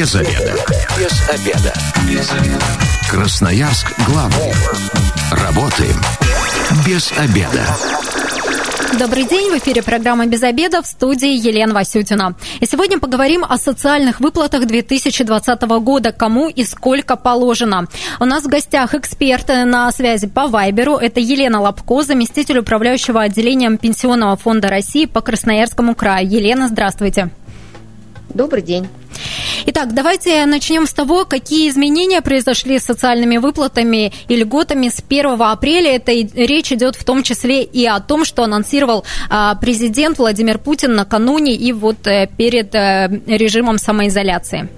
Без обеда. Без обеда. Без обеда. Красноярск главный. Работаем без обеда. Добрый день, в эфире программа «Без обеда» в студии Елена Васютина. И сегодня поговорим о социальных выплатах 2020 года, кому и сколько положено. У нас в гостях эксперты на связи по Вайберу. Это Елена Лобко, заместитель управляющего отделением Пенсионного фонда России по Красноярскому краю. Елена, здравствуйте. Добрый день. Итак, давайте начнем с того, какие изменения произошли с социальными выплатами и льготами с 1 апреля. Это речь идет в том числе и о том, что анонсировал а, президент Владимир Путин накануне и вот э, перед э, режимом самоизоляции.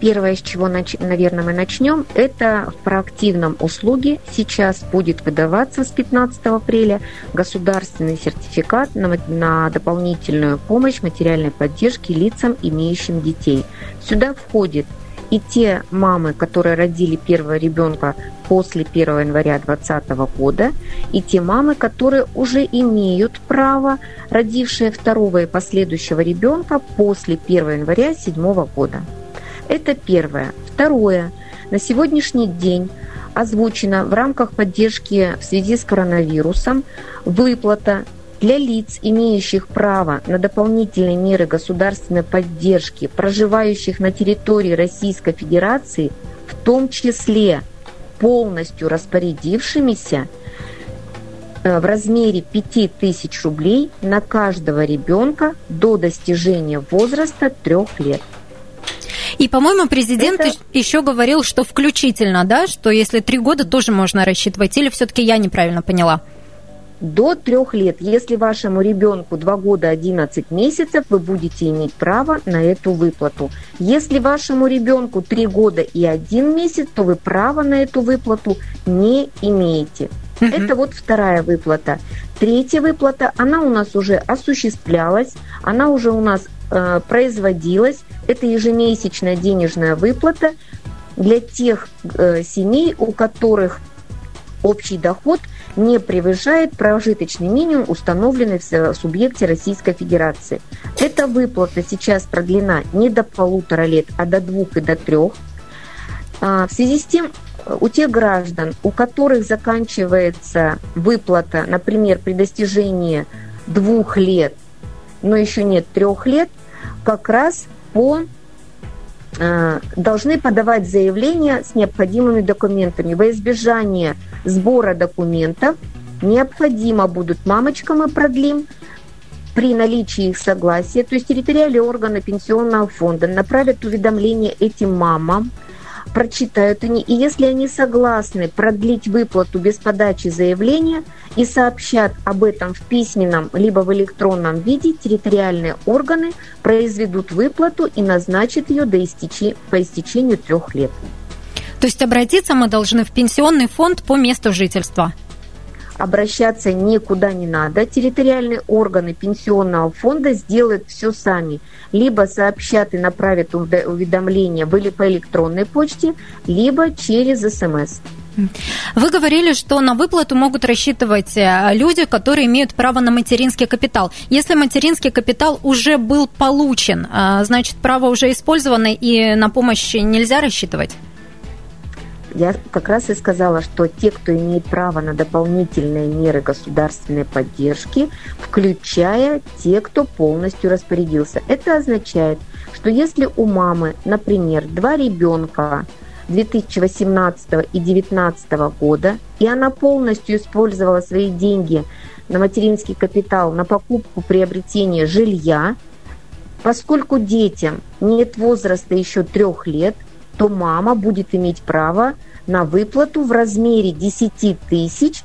Первое, с чего, наверное, мы начнем, это в проактивном услуге сейчас будет выдаваться с 15 апреля государственный сертификат на, на дополнительную помощь материальной поддержки лицам, имеющим детей. Сюда входит и те мамы, которые родили первого ребенка после 1 января 2020 года, и те мамы, которые уже имеют право, родившие второго и последующего ребенка после 1 января 2007 года. Это первое. Второе. На сегодняшний день озвучена в рамках поддержки в связи с коронавирусом выплата для лиц, имеющих право на дополнительные меры государственной поддержки, проживающих на территории Российской Федерации, в том числе полностью распорядившимися э, в размере 5000 рублей на каждого ребенка до достижения возраста трех лет. И, по-моему, президент Это... еще говорил, что включительно, да, что если три года тоже можно рассчитывать, или все-таки я неправильно поняла? До трех лет. Если вашему ребенку 2 года 11 месяцев, вы будете иметь право на эту выплату. Если вашему ребенку 3 года и 1 месяц, то вы права на эту выплату не имеете. Это вот вторая выплата. Третья выплата, она у нас уже осуществлялась, она уже у нас производилась. Это ежемесячная денежная выплата для тех э, семей, у которых общий доход не превышает прожиточный минимум, установленный в субъекте Российской Федерации. Эта выплата сейчас продлена не до полутора лет, а до двух и до трех. А, в связи с тем, у тех граждан, у которых заканчивается выплата, например, при достижении двух лет, но еще нет трех лет, как раз по э, должны подавать заявление с необходимыми документами. Во избежание сбора документов необходимо будут мамочкам и продлим при наличии их согласия, то есть территориальные органы пенсионного фонда направят уведомление этим мамам – прочитают они, и если они согласны продлить выплату без подачи заявления и сообщат об этом в письменном либо в электронном виде, территориальные органы произведут выплату и назначат ее до истечи, по истечению трех лет. То есть обратиться мы должны в пенсионный фонд по месту жительства? Обращаться никуда не надо. Территориальные органы пенсионного фонда сделают все сами. Либо сообщат и направят уведомления были по электронной почте, либо через СМС. Вы говорили, что на выплату могут рассчитывать э, люди, которые имеют право на материнский капитал. Если материнский капитал уже был получен, э, значит, право уже использовано и на помощь нельзя рассчитывать? Я как раз и сказала, что те, кто имеет право на дополнительные меры государственной поддержки, включая те, кто полностью распорядился. Это означает, что если у мамы, например, два ребенка 2018 и 2019 года, и она полностью использовала свои деньги на материнский капитал, на покупку, приобретение жилья, поскольку детям нет возраста еще трех лет, то мама будет иметь право на выплату в размере 10 тысяч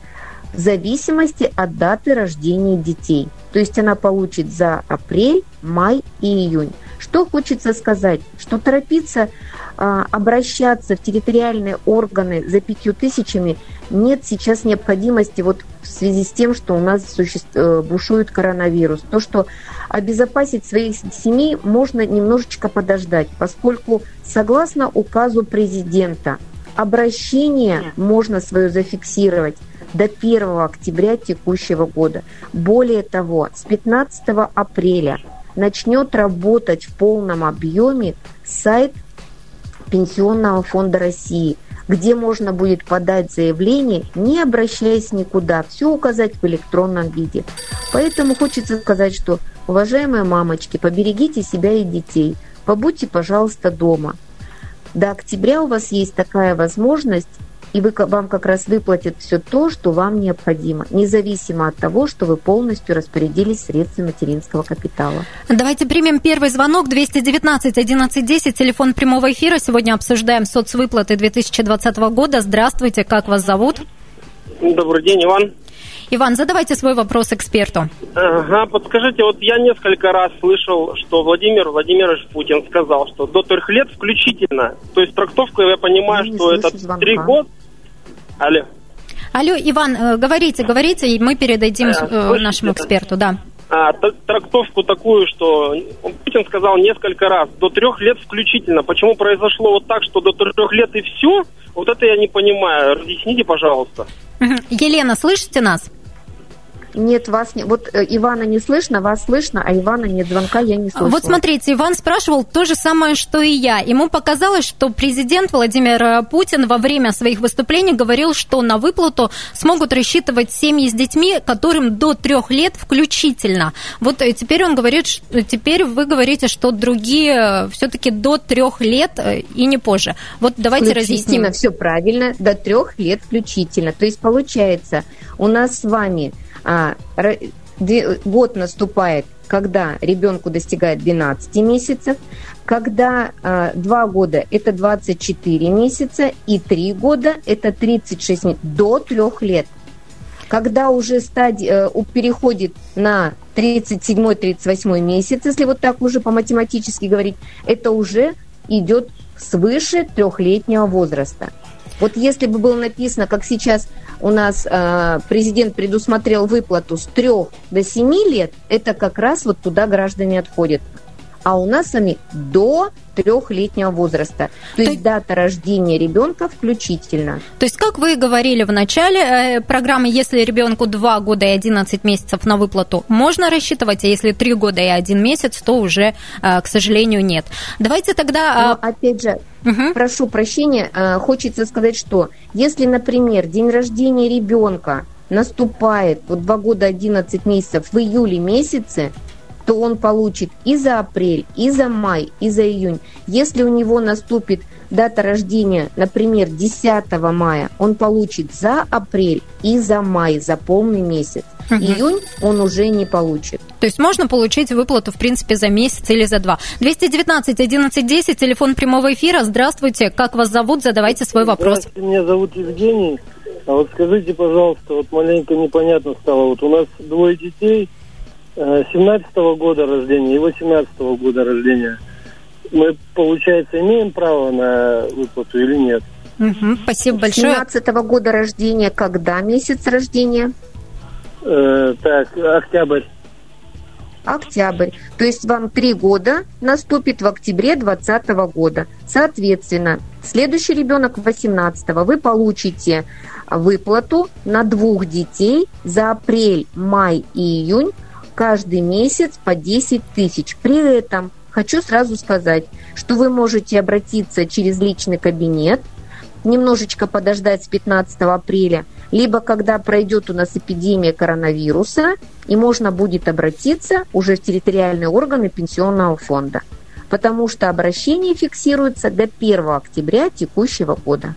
в зависимости от даты рождения детей. То есть она получит за апрель, май и июнь. Что хочется сказать? Что торопиться а, обращаться в территориальные органы за пятью тысячами нет сейчас необходимости вот в связи с тем, что у нас существ, э, бушует коронавирус. То, что обезопасить своих семей можно немножечко подождать, поскольку согласно указу президента обращение можно свое зафиксировать до 1 октября текущего года. Более того, с 15 апреля начнет работать в полном объеме сайт Пенсионного фонда России, где можно будет подать заявление, не обращаясь никуда, все указать в электронном виде. Поэтому хочется сказать, что, уважаемые мамочки, поберегите себя и детей, побудьте, пожалуйста, дома. До октября у вас есть такая возможность и вы, вам как раз выплатят все то, что вам необходимо, независимо от того, что вы полностью распорядились средствами материнского капитала. Давайте примем первый звонок 219 1110, телефон прямого эфира. Сегодня обсуждаем соцвыплаты 2020 года. Здравствуйте, как вас зовут? Добрый день, Иван. Иван, задавайте свой вопрос эксперту. Ага, подскажите, вот я несколько раз слышал, что Владимир Владимирович Путин сказал, что до трех лет включительно. То есть трактовку я понимаю, я что это три года, Алло. Алло, Иван, э, говорите, говорите, и мы передадим а, нашему эксперту, да. А, трактовку такую, что Путин сказал несколько раз, до трех лет включительно. Почему произошло вот так, что до трех лет и все? Вот это я не понимаю. Разъясните, пожалуйста. Елена, слышите нас? Нет, вас не... Вот э, Ивана не слышно, вас слышно, а Ивана нет звонка, я не слышу. Вот смотрите, Иван спрашивал то же самое, что и я. Ему показалось, что президент Владимир э, Путин во время своих выступлений говорил, что на выплату смогут рассчитывать семьи с детьми, которым до трех лет включительно. Вот э, теперь он говорит, что, теперь вы говорите, что другие все-таки до трех лет и не позже. Вот давайте разъясним. все правильно, до трех лет включительно. То есть получается, у нас с вами а, год наступает, когда ребенку достигает 12 месяцев, когда а, 2 года это 24 месяца и 3 года это 36 месяцев, до 3 лет. Когда уже стадия э, переходит на 37-38 месяц, если вот так уже по математически говорить, это уже идет свыше трехлетнего возраста. Вот если бы было написано, как сейчас у нас э, президент предусмотрел выплату с 3 до 7 лет, это как раз вот туда граждане отходят. А у нас сами до трехлетнего возраста. То, То есть дата рождения ребенка включительно. То есть, как вы говорили в начале э, программы, если ребенку 2 года и 11 месяцев на выплату, можно рассчитывать, а если 3 года и 1 месяц, то уже, э, к сожалению, нет. Давайте тогда... Но, опять же, угу. прошу прощения, э, хочется сказать, что если, например, день рождения ребенка наступает вот 2 года 11 месяцев в июле месяце, то он получит и за апрель, и за май, и за июнь. Если у него наступит дата рождения, например, 10 мая, он получит за апрель и за май, за полный месяц. Угу. Июнь он уже не получит. То есть можно получить выплату, в принципе, за месяц или за два. 219 11 10, телефон прямого эфира. Здравствуйте, как вас зовут? Задавайте свой вопрос. Здравствуйте, меня зовут Евгений. А вот скажите, пожалуйста, вот маленько непонятно стало. Вот у нас двое детей – 17 -го года рождения и 18 -го года рождения. Мы, получается, имеем право на выплату или нет? Угу, спасибо большое. 17 -го года рождения, когда месяц рождения? Э, так, октябрь. Октябрь. То есть вам три года наступит в октябре 2020 года. Соответственно, следующий ребенок 18 вы получите выплату на двух детей за апрель, май и июнь каждый месяц по 10 тысяч. При этом хочу сразу сказать, что вы можете обратиться через личный кабинет, немножечко подождать с 15 апреля, либо когда пройдет у нас эпидемия коронавируса, и можно будет обратиться уже в территориальные органы пенсионного фонда, потому что обращение фиксируется до 1 октября текущего года.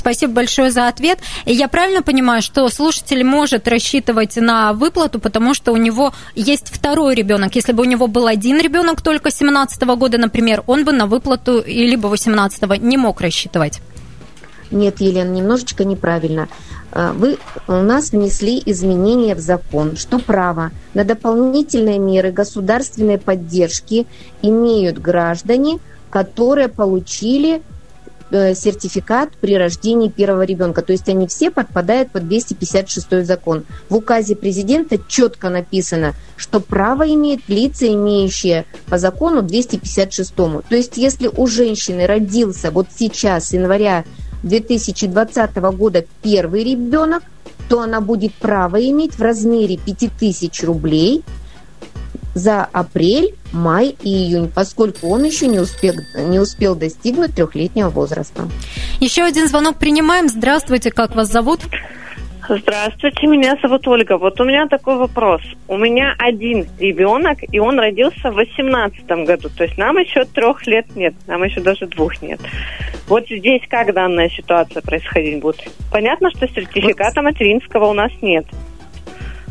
Спасибо большое за ответ. Я правильно понимаю, что слушатель может рассчитывать на выплату, потому что у него есть второй ребенок. Если бы у него был один ребенок только 17 года, например, он бы на выплату либо 18 не мог рассчитывать. Нет, Елена, немножечко неправильно. А, вы у нас внесли изменения в закон, что право на дополнительные меры государственной поддержки имеют граждане, которые получили сертификат при рождении первого ребенка. То есть они все подпадают под 256 закон. В указе президента четко написано, что право имеет лица, имеющие по закону 256. То есть если у женщины родился вот сейчас, января 2020 года, первый ребенок, то она будет право иметь в размере 5000 рублей за апрель, май и июнь, поскольку он еще не успел, не успел достигнуть трехлетнего возраста. Еще один звонок принимаем. Здравствуйте, как вас зовут? Здравствуйте, меня зовут Ольга. Вот у меня такой вопрос. У меня один ребенок, и он родился в 2018 году. То есть нам еще трех лет нет, нам еще даже двух нет. Вот здесь как данная ситуация происходить будет? Понятно, что сертификата материнского у нас нет.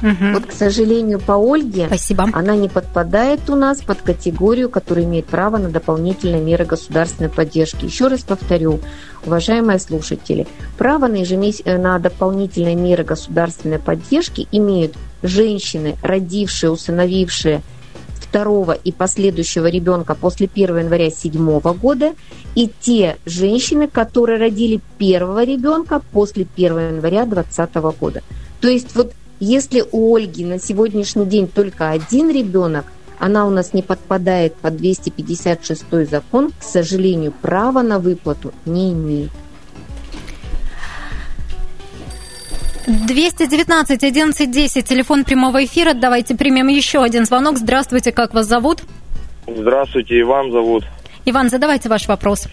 Угу. Вот, к сожалению, по Ольге Спасибо. она не подпадает у нас под категорию, которая имеет право на дополнительные меры государственной поддержки. Еще раз повторю, уважаемые слушатели, право на, ежемес... Э, на дополнительные меры государственной поддержки имеют женщины, родившие, усыновившие второго и последующего ребенка после 1 января 2007 года и те женщины, которые родили первого ребенка после 1 января 2020 года. То есть вот если у Ольги на сегодняшний день только один ребенок, она у нас не подпадает под 256 закон, к сожалению, права на выплату не имеет. 219 11 10, телефон прямого эфира. Давайте примем еще один звонок. Здравствуйте, как вас зовут? Здравствуйте, Иван зовут. Иван, задавайте ваш вопрос.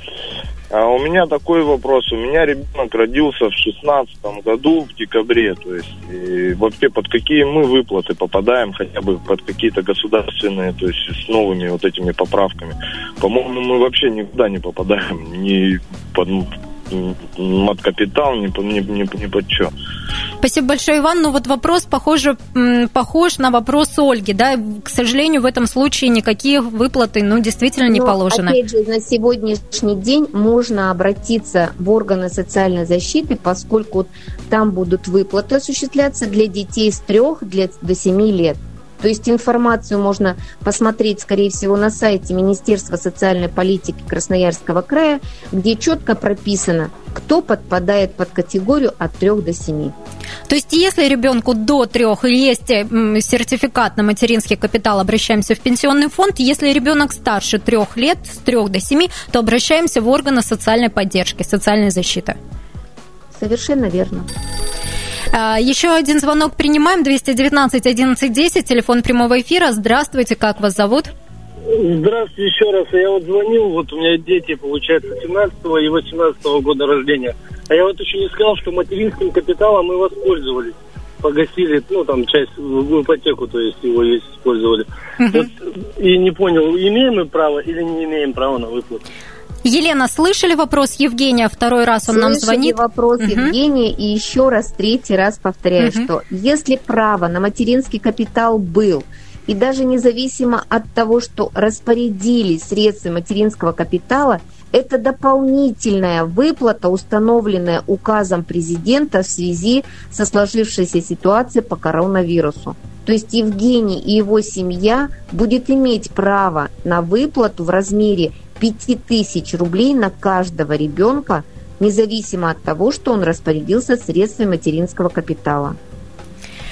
А у меня такой вопрос. У меня ребенок родился в шестнадцатом году, в декабре. То есть и вообще под какие мы выплаты попадаем, хотя бы под какие-то государственные, то есть с новыми вот этими поправками. По-моему, мы вообще никуда не попадаем. Ни под от капитал, ни, ни, ни, ни под что. Спасибо большое, Иван. Ну вот вопрос похоже, похож на вопрос Ольги. Да? К сожалению, в этом случае никакие выплаты ну, действительно не Но, положены. Опять же, на сегодняшний день можно обратиться в органы социальной защиты, поскольку там будут выплаты осуществляться для детей с 3 до 7 лет. То есть информацию можно посмотреть, скорее всего, на сайте Министерства социальной политики Красноярского края, где четко прописано, кто подпадает под категорию от 3 до 7. То есть, если ребенку до трех есть сертификат на материнский капитал, обращаемся в пенсионный фонд. Если ребенок старше трех лет, с трех до семи, то обращаемся в органы социальной поддержки, социальной защиты. Совершенно верно. А, еще один звонок принимаем. 219 11 10, телефон прямого эфира. Здравствуйте, как вас зовут? Здравствуйте еще раз. Я вот звонил, вот у меня дети, получается, 17 и 18 года рождения. А я вот еще не сказал, что материнским капиталом мы воспользовались. Погасили, ну, там, часть в ипотеку, то есть его использовали. Угу. Вот, и не понял, имеем мы право или не имеем права на выплату. Елена, слышали вопрос Евгения? Второй раз он слышали нам звонит. вопрос угу. Евгения и еще раз, третий раз повторяю, угу. что если право на материнский капитал был, и даже независимо от того, что распорядились средства материнского капитала, это дополнительная выплата, установленная указом президента в связи со сложившейся ситуацией по коронавирусу. То есть Евгений и его семья будет иметь право на выплату в размере 5000 рублей на каждого ребенка, независимо от того, что он распорядился средствами материнского капитала.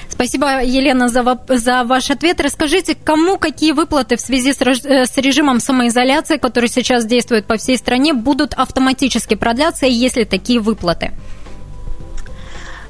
Спасибо, Елена, за, за ваш ответ. Расскажите, кому какие выплаты в связи с, э, с режимом самоизоляции, который сейчас действует по всей стране, будут автоматически продляться, если такие выплаты?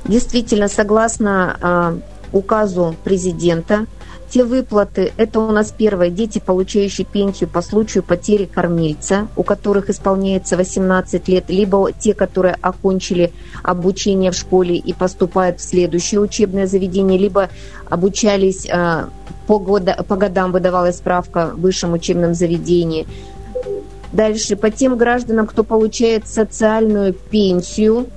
Действительно, согласно э, указу президента, те выплаты, это у нас первое, дети, получающие пенсию по случаю потери кормильца, у которых исполняется 18 лет, либо те, которые окончили обучение в школе и поступают в следующее учебное заведение, либо обучались э, по, года, по годам, выдавалась справка в высшем учебном заведении. Дальше, по тем гражданам, кто получает социальную пенсию,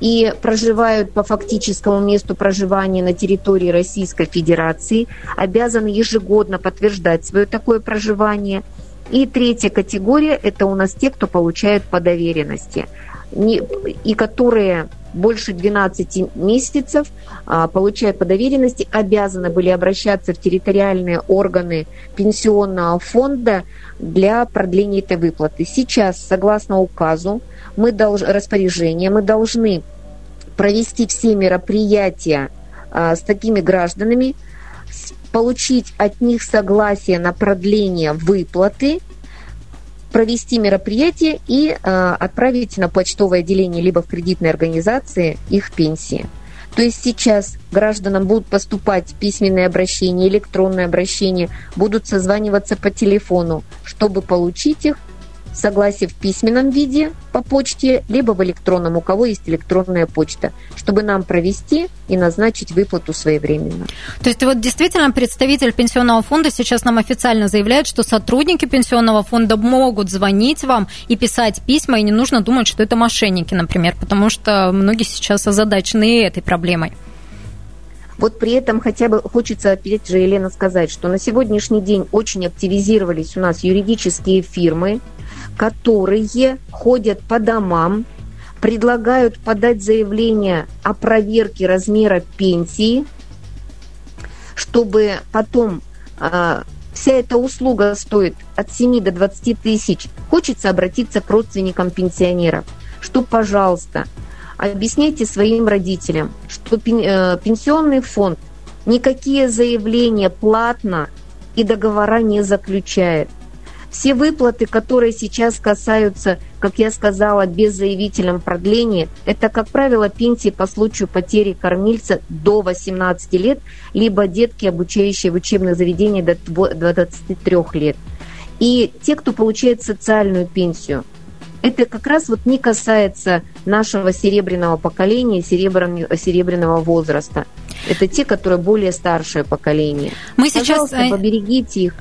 и проживают по фактическому месту проживания на территории Российской Федерации, обязаны ежегодно подтверждать свое такое проживание. И третья категория – это у нас те, кто получают по доверенности, и которые больше 12 месяцев а, получают по доверенности, обязаны были обращаться в территориальные органы пенсионного фонда для продления этой выплаты. Сейчас, согласно указу, мы долж, распоряжение, мы должны провести все мероприятия а, с такими гражданами, получить от них согласие на продление выплаты, провести мероприятие и э, отправить на почтовое отделение либо в кредитной организации их пенсии. То есть сейчас гражданам будут поступать письменные обращения, электронные обращения, будут созваниваться по телефону, чтобы получить их согласие в письменном виде по почте, либо в электронном, у кого есть электронная почта, чтобы нам провести и назначить выплату своевременно. То есть вот действительно представитель пенсионного фонда сейчас нам официально заявляет, что сотрудники пенсионного фонда могут звонить вам и писать письма, и не нужно думать, что это мошенники, например, потому что многие сейчас озадачены этой проблемой. Вот при этом хотя бы хочется, опять же, Елена, сказать, что на сегодняшний день очень активизировались у нас юридические фирмы, которые ходят по домам, предлагают подать заявление о проверке размера пенсии, чтобы потом э, вся эта услуга стоит от 7 до 20 тысяч. Хочется обратиться к родственникам пенсионеров, что, пожалуйста, объясняйте своим родителям, что э, пенсионный фонд никакие заявления платно и договора не заключает. Все выплаты, которые сейчас касаются, как я сказала, без заявителям продления, это, как правило, пенсии по случаю потери кормильца до 18 лет, либо детки, обучающие в учебных заведениях до 23 лет. И те, кто получает социальную пенсию, это как раз вот не касается нашего серебряного поколения, серебряного возраста. Это те, которые более старшее поколение. Мы сейчас... Пожалуйста, поберегите их.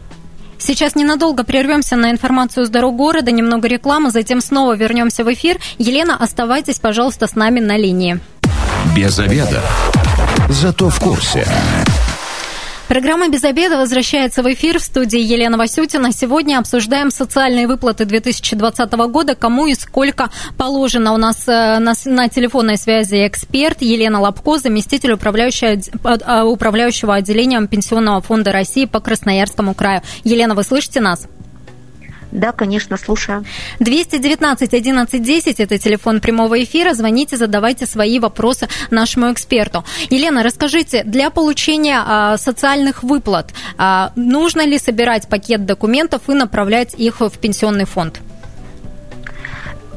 Сейчас ненадолго прервемся на информацию с дорог города, немного рекламы, затем снова вернемся в эфир. Елена, оставайтесь, пожалуйста, с нами на линии. Без обеда. Зато в курсе. Программа «Без обеда» возвращается в эфир в студии Елена Васютина. Сегодня обсуждаем социальные выплаты 2020 года, кому и сколько положено. У нас э, на, на телефонной связи эксперт Елена Лобко, заместитель управляющего, а, отделением Пенсионного фонда России по Красноярскому краю. Елена, вы слышите нас? Да, конечно, слушаю. 219 11 10 – это телефон прямого эфира. Звоните, задавайте свои вопросы нашему эксперту. Елена, расскажите, для получения а, социальных выплат а, нужно ли собирать пакет документов и направлять их в пенсионный фонд?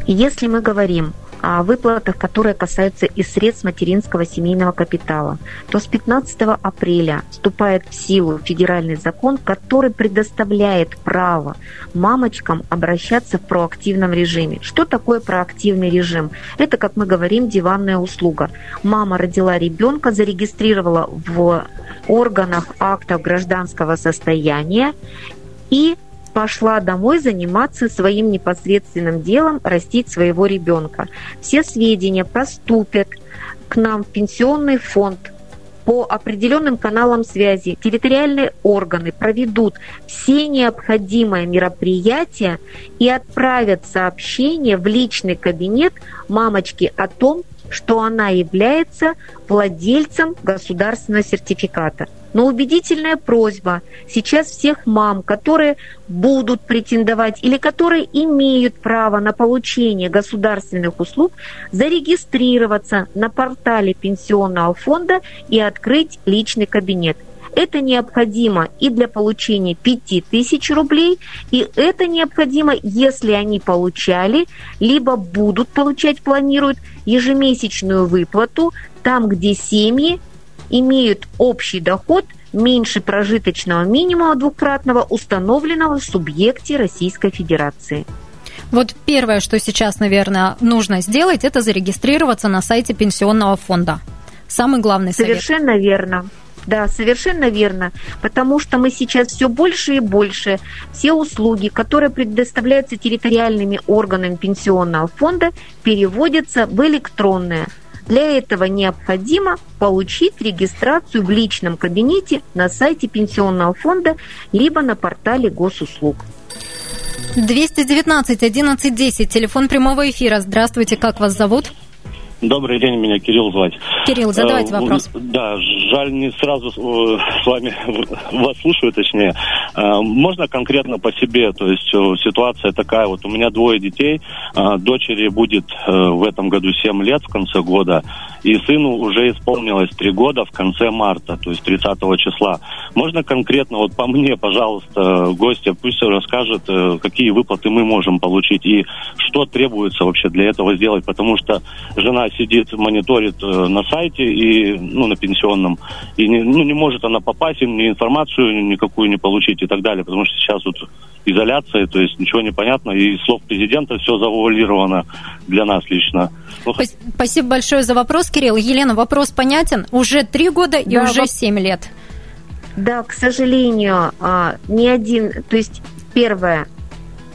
Если мы говорим о выплатах, которые касаются и средств материнского семейного капитала, то с 15 апреля вступает в силу федеральный закон, который предоставляет право мамочкам обращаться в проактивном режиме. Что такое проактивный режим? Это, как мы говорим, диванная услуга. Мама родила ребенка, зарегистрировала в органах актов гражданского состояния и пошла домой заниматься своим непосредственным делом, растить своего ребенка. Все сведения поступят к нам в пенсионный фонд по определенным каналам связи. Территориальные органы проведут все необходимые мероприятия и отправят сообщение в личный кабинет мамочки о том, что она является владельцем государственного сертификата. Но убедительная просьба сейчас всех мам, которые будут претендовать или которые имеют право на получение государственных услуг, зарегистрироваться на портале пенсионного фонда и открыть личный кабинет. Это необходимо и для получения 5000 рублей, и это необходимо, если они получали, либо будут получать, планируют ежемесячную выплату там, где семьи имеют общий доход меньше прожиточного минимума двукратного, установленного в субъекте Российской Федерации. Вот первое, что сейчас, наверное, нужно сделать, это зарегистрироваться на сайте пенсионного фонда. Самый главный совет. Совершенно верно. Да, совершенно верно, потому что мы сейчас все больше и больше все услуги, которые предоставляются территориальными органами пенсионного фонда, переводятся в электронные. Для этого необходимо получить регистрацию в личном кабинете на сайте пенсионного фонда либо на портале госуслуг. 219 11 10, телефон прямого эфира. Здравствуйте, как вас зовут? Добрый день, меня Кирилл звать. Кирилл, задавайте э, вопрос. Да, жаль, не сразу э, с вами вас слушаю, точнее. Э, можно конкретно по себе, то есть ситуация такая, вот у меня двое детей, дочери будет в этом году 7 лет в конце года, и сыну уже исполнилось 3 года в конце марта, то есть 30 числа. Можно конкретно, вот по мне, пожалуйста, гостя пусть расскажет, какие выплаты мы можем получить и что требуется вообще для этого сделать, потому что жена сидит, мониторит э, на сайте и ну на пенсионном и не, ну не может она попасть ни информацию никакую не получить и так далее, потому что сейчас вот изоляция, то есть ничего не понятно и слов президента все завуалировано для нас лично. Ну, Спасибо большое за вопрос, Кирилл. Елена, вопрос понятен. Уже три года и да, уже семь лет. Да, к сожалению, а, ни один, то есть первое,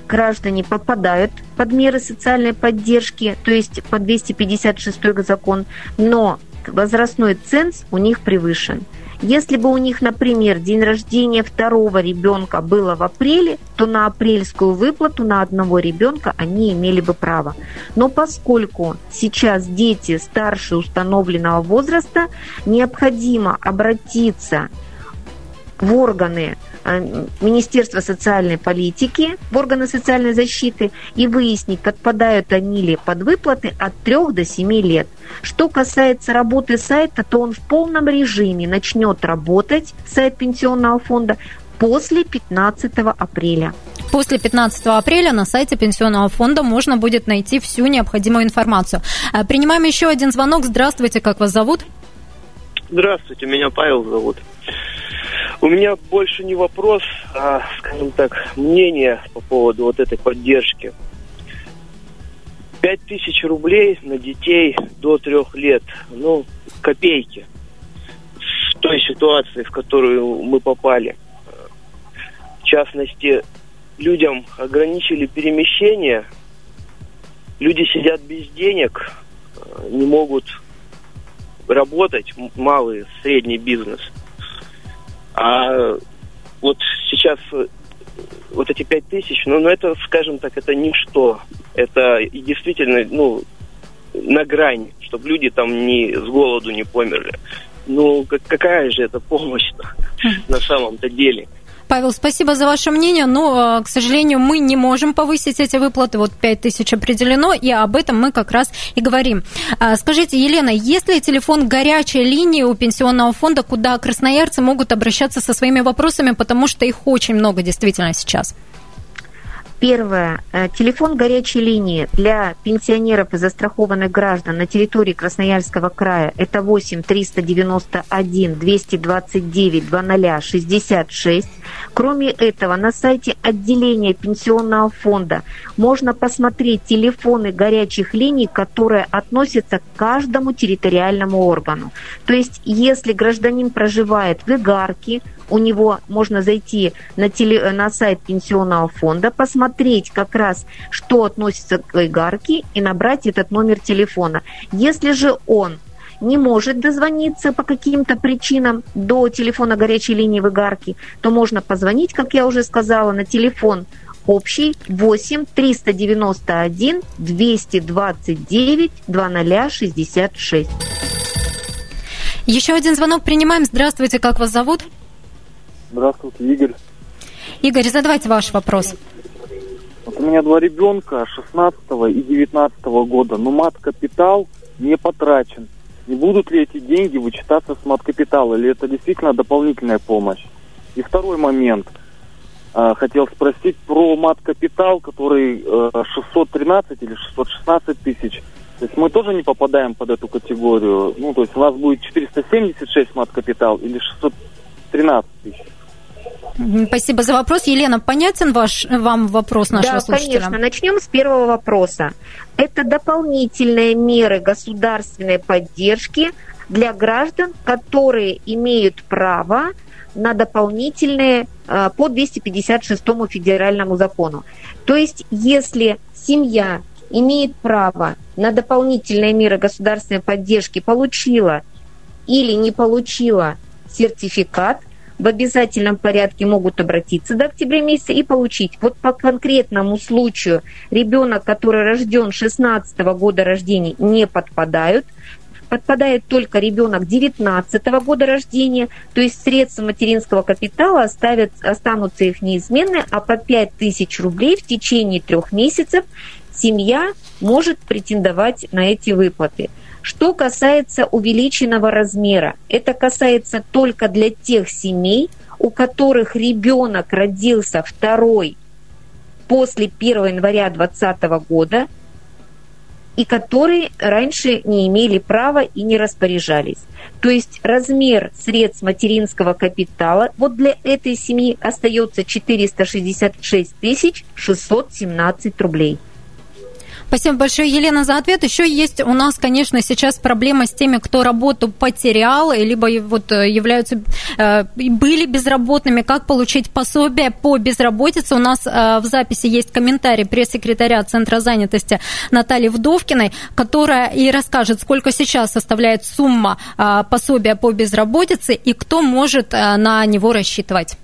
граждане попадают под меры социальной поддержки, то есть по 256 закон, но возрастной ценз у них превышен. Если бы у них, например, день рождения второго ребенка было в апреле, то на апрельскую выплату на одного ребенка они имели бы право. Но поскольку сейчас дети старше установленного возраста, необходимо обратиться в органы Министерства социальной политики, в органы социальной защиты и выяснить, подпадают они ли под выплаты от 3 до 7 лет. Что касается работы сайта, то он в полном режиме начнет работать, сайт пенсионного фонда, после 15 апреля. После 15 апреля на сайте Пенсионного фонда можно будет найти всю необходимую информацию. Э, принимаем еще один звонок. Здравствуйте, как вас зовут? Здравствуйте, меня Павел зовут. У меня больше не вопрос, а, скажем так, мнение по поводу вот этой поддержки. Пять тысяч рублей на детей до трех лет, ну, копейки в той ситуации, в которую мы попали. В частности, людям ограничили перемещение, люди сидят без денег, не могут работать, малый, средний бизнес – а вот сейчас э, вот эти пять тысяч, ну, ну, это, скажем так, это ничто. Это действительно, ну, на грани, чтобы люди там не с голоду не померли. Ну, какая же это помощь на самом-то деле? Павел, спасибо за ваше мнение, но, э, к сожалению, мы не можем повысить эти выплаты, вот 5 тысяч определено, и об этом мы как раз и говорим. А, скажите, Елена, есть ли телефон горячей линии у пенсионного фонда, куда красноярцы могут обращаться со своими вопросами, потому что их очень много действительно сейчас? Первое. Э, телефон горячей линии для пенсионеров и застрахованных граждан на территории Красноярского края – это 8 391 229 00 66. Кроме этого, на сайте отделения пенсионного фонда можно посмотреть телефоны горячих линий, которые относятся к каждому территориальному органу. То есть, если гражданин проживает в Игарке, у него можно зайти на, теле, на сайт пенсионного фонда, посмотреть как раз, что относится к игарке, и набрать этот номер телефона. Если же он не может дозвониться по каким-то причинам до телефона горячей линии в Игарке, то можно позвонить, как я уже сказала, на телефон общий 8 391 229 2066. Еще один звонок принимаем. Здравствуйте, как вас зовут? Здравствуйте, Игорь. Игорь, задавайте ваш вопрос. Вот у меня два ребенка 16 и 19 года, но мат-капитал не потрачен. Не будут ли эти деньги вычитаться с мат-капитала, или это действительно дополнительная помощь? И второй момент. А, хотел спросить про мат-капитал, который 613 э, или 616 тысяч. То есть мы тоже не попадаем под эту категорию. Ну, то есть у нас будет 476 мат-капитал или 613 тысяч. Спасибо за вопрос. Елена, понятен ваш, вам вопрос нашего да, слушателя? конечно. Начнем с первого вопроса. Это дополнительные меры государственной поддержки для граждан, которые имеют право на дополнительные э, по 256 федеральному закону. То есть, если семья имеет право на дополнительные меры государственной поддержки, получила или не получила сертификат, в обязательном порядке могут обратиться до октября месяца и получить. Вот по конкретному случаю ребенок, который рожден 16 года рождения, не подпадают. Подпадает только ребенок 19 года рождения, то есть средства материнского капитала оставят, останутся их неизменны, а по 5 тысяч рублей в течение трех месяцев семья может претендовать на эти выплаты. Что касается увеличенного размера, это касается только для тех семей, у которых ребенок родился второй после 1 января 2020 года, и которые раньше не имели права и не распоряжались. То есть размер средств материнского капитала вот для этой семьи остается 466 617 рублей. Спасибо большое, Елена, за ответ. Еще есть у нас, конечно, сейчас проблема с теми, кто работу потерял, либо вот э, являются, э, были безработными. Как получить пособие по безработице? У нас э, в записи есть комментарий пресс-секретаря Центра занятости Натальи Вдовкиной, которая и расскажет, сколько сейчас составляет сумма пособия по безработице и кто может на него рассчитывать.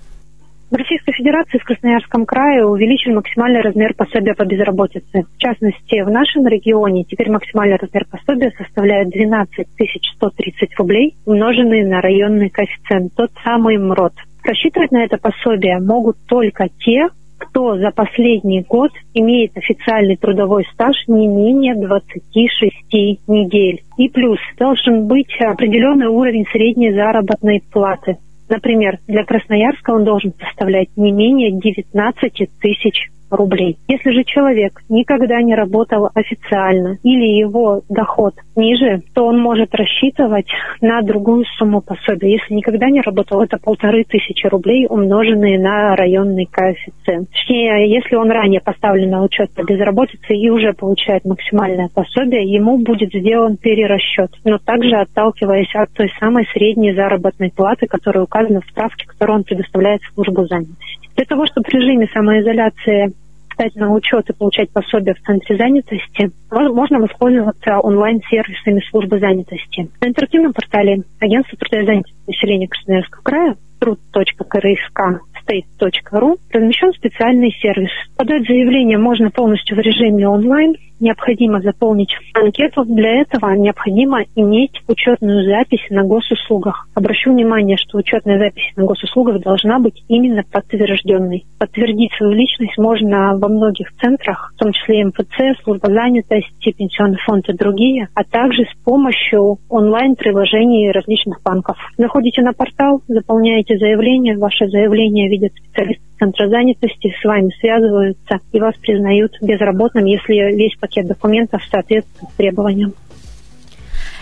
В Российской Федерации в Красноярском крае увеличен максимальный размер пособия по безработице. В частности, в нашем регионе теперь максимальный размер пособия составляет 12 130 рублей, умноженный на районный коэффициент, тот самый МРОД. Рассчитывать на это пособие могут только те, кто за последний год имеет официальный трудовой стаж не менее 26 недель. И плюс должен быть определенный уровень средней заработной платы. Например, для Красноярска он должен составлять не менее 19 тысяч рублей. Если же человек никогда не работал официально или его доход ниже, то он может рассчитывать на другую сумму пособия. Если никогда не работал, это полторы тысячи рублей, умноженные на районный коэффициент. Точнее, если он ранее поставлен на учет по безработице и уже получает максимальное пособие, ему будет сделан перерасчет, но также отталкиваясь от той самой средней заработной платы, которая указана в справке, которую он предоставляет в службу занятости. Для того, чтобы в режиме самоизоляции стать на учет и получать пособие в центре занятости, можно воспользоваться онлайн-сервисами службы занятости. На интерактивном портале Агентства труда и занятости населения Красноярского края труд.крск state.ru размещен специальный сервис. Подать заявление можно полностью в режиме онлайн. Необходимо заполнить анкету. Для этого необходимо иметь учетную запись на госуслугах. Обращу внимание, что учетная запись на госуслугах должна быть именно подтвержденной. Подтвердить свою личность можно во многих центрах, в том числе МФЦ, служба занятости, пенсионный фонд и другие, а также с помощью онлайн-приложений различных банков. Заходите на портал, заполняете заявление, ваше заявление видят специалисты центра занятости, с вами связываются и вас признают безработным, если весь пакет документов соответствует требованиям.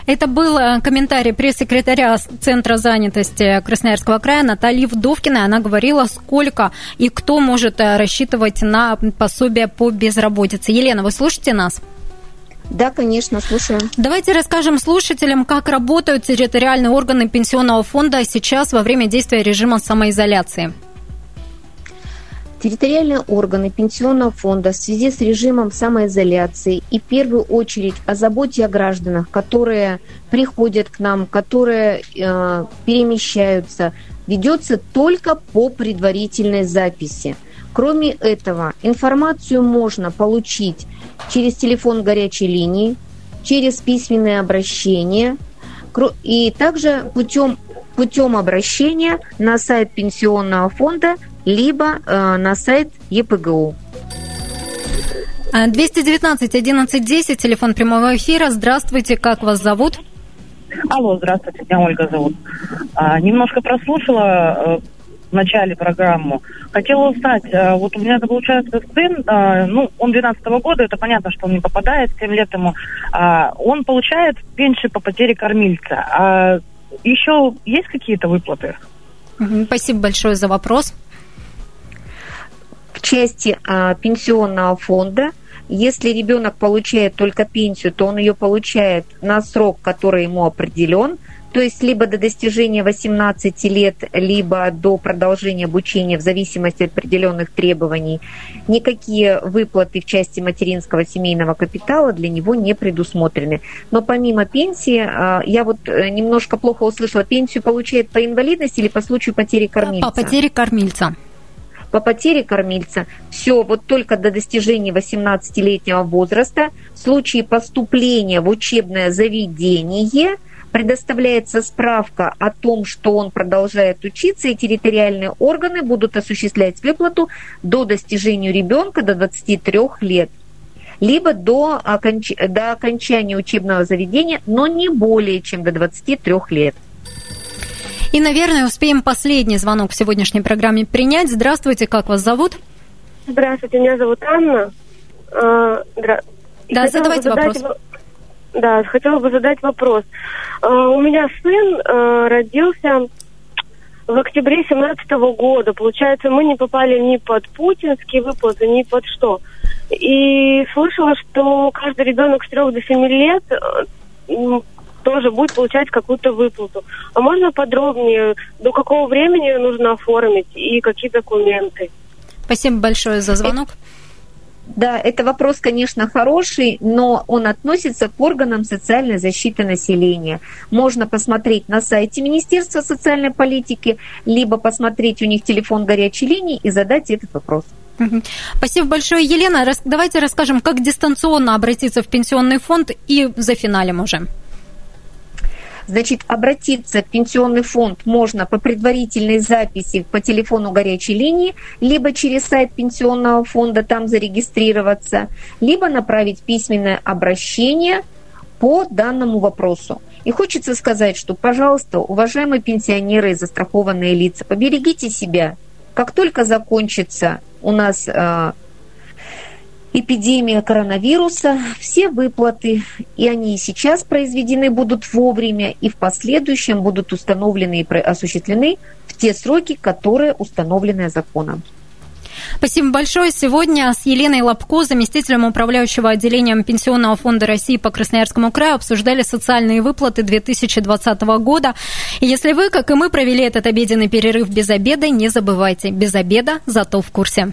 Это был э, комментарий пресс-секретаря Центра занятости Красноярского края Натальи Вдовкиной. Она говорила, сколько и кто может э, рассчитывать на пособие по безработице. Елена, вы слушаете нас? Да, конечно, слушаем. Давайте расскажем слушателям, как работают территориальные органы пенсионного фонда сейчас во время действия режима самоизоляции. Территориальные органы Пенсионного фонда в связи с режимом самоизоляции и в первую очередь о заботе о гражданах, которые приходят к нам, которые э, перемещаются, ведется только по предварительной записи. Кроме этого, информацию можно получить через телефон горячей линии, через письменное обращение и также путем, путем обращения на сайт пенсионного фонда либо э, на сайт ЕПГУ. 219 11 10, телефон прямого эфира. Здравствуйте, как вас зовут? Алло, здравствуйте, меня Ольга зовут. А, немножко прослушала э, в начале программу. Хотела узнать, а, вот у меня это получается сын, а, ну, он 12 -го года, это понятно, что он не попадает, 7 лет ему. А, он получает пенсию по потере кормильца. А еще есть какие-то выплаты? Спасибо большое за вопрос части а, пенсионного фонда. Если ребенок получает только пенсию, то он ее получает на срок, который ему определен, то есть либо до достижения 18 лет, либо до продолжения обучения в зависимости от определенных требований. Никакие выплаты в части материнского семейного капитала для него не предусмотрены. Но помимо пенсии, а, я вот э, немножко плохо услышала, пенсию получает по инвалидности или по случаю потери кормильца? По потере кормильца по потере кормильца все вот только до достижения 18-летнего возраста. В случае поступления в учебное заведение предоставляется справка о том, что он продолжает учиться, и территориальные органы будут осуществлять выплату до достижения ребенка до 23 лет либо до, оконч... до окончания учебного заведения, но не более чем до 23 лет. И, наверное, успеем последний звонок в сегодняшней программе принять. Здравствуйте, как вас зовут? Здравствуйте, меня зовут Анна. А, Да, задавайте задать... вопрос. Да, хотела бы задать вопрос. Uh, у меня сын uh, родился в октябре 2017 года. Получается, мы не попали ни под путинские выплаты, ни под что. И слышала, что каждый ребенок с 3 до 7 лет э, тоже будет получать какую-то выплату. А можно подробнее, до какого времени нужно оформить и какие документы? Спасибо большое за звонок. Да, это вопрос, конечно, хороший, но он относится к органам социальной защиты населения. Можно посмотреть на сайте Министерства социальной политики, либо посмотреть у них телефон горячей линии и задать этот вопрос. Спасибо большое, Елена. Давайте расскажем, как дистанционно обратиться в пенсионный фонд и за финалем уже. Значит, обратиться в пенсионный фонд можно по предварительной записи по телефону горячей линии, либо через сайт пенсионного фонда там зарегистрироваться, либо направить письменное обращение по данному вопросу. И хочется сказать, что, пожалуйста, уважаемые пенсионеры и застрахованные лица, поберегите себя. Как только закончится у нас э, эпидемия коронавируса, все выплаты, и они сейчас произведены будут вовремя, и в последующем будут установлены и осуществлены в те сроки, которые установлены законом. Спасибо большое. Сегодня с Еленой Лобко, заместителем управляющего отделением Пенсионного фонда России по Красноярскому краю, обсуждали социальные выплаты 2020 года. И если вы, как и мы, провели этот обеденный перерыв без обеда, не забывайте, без обеда, зато в курсе.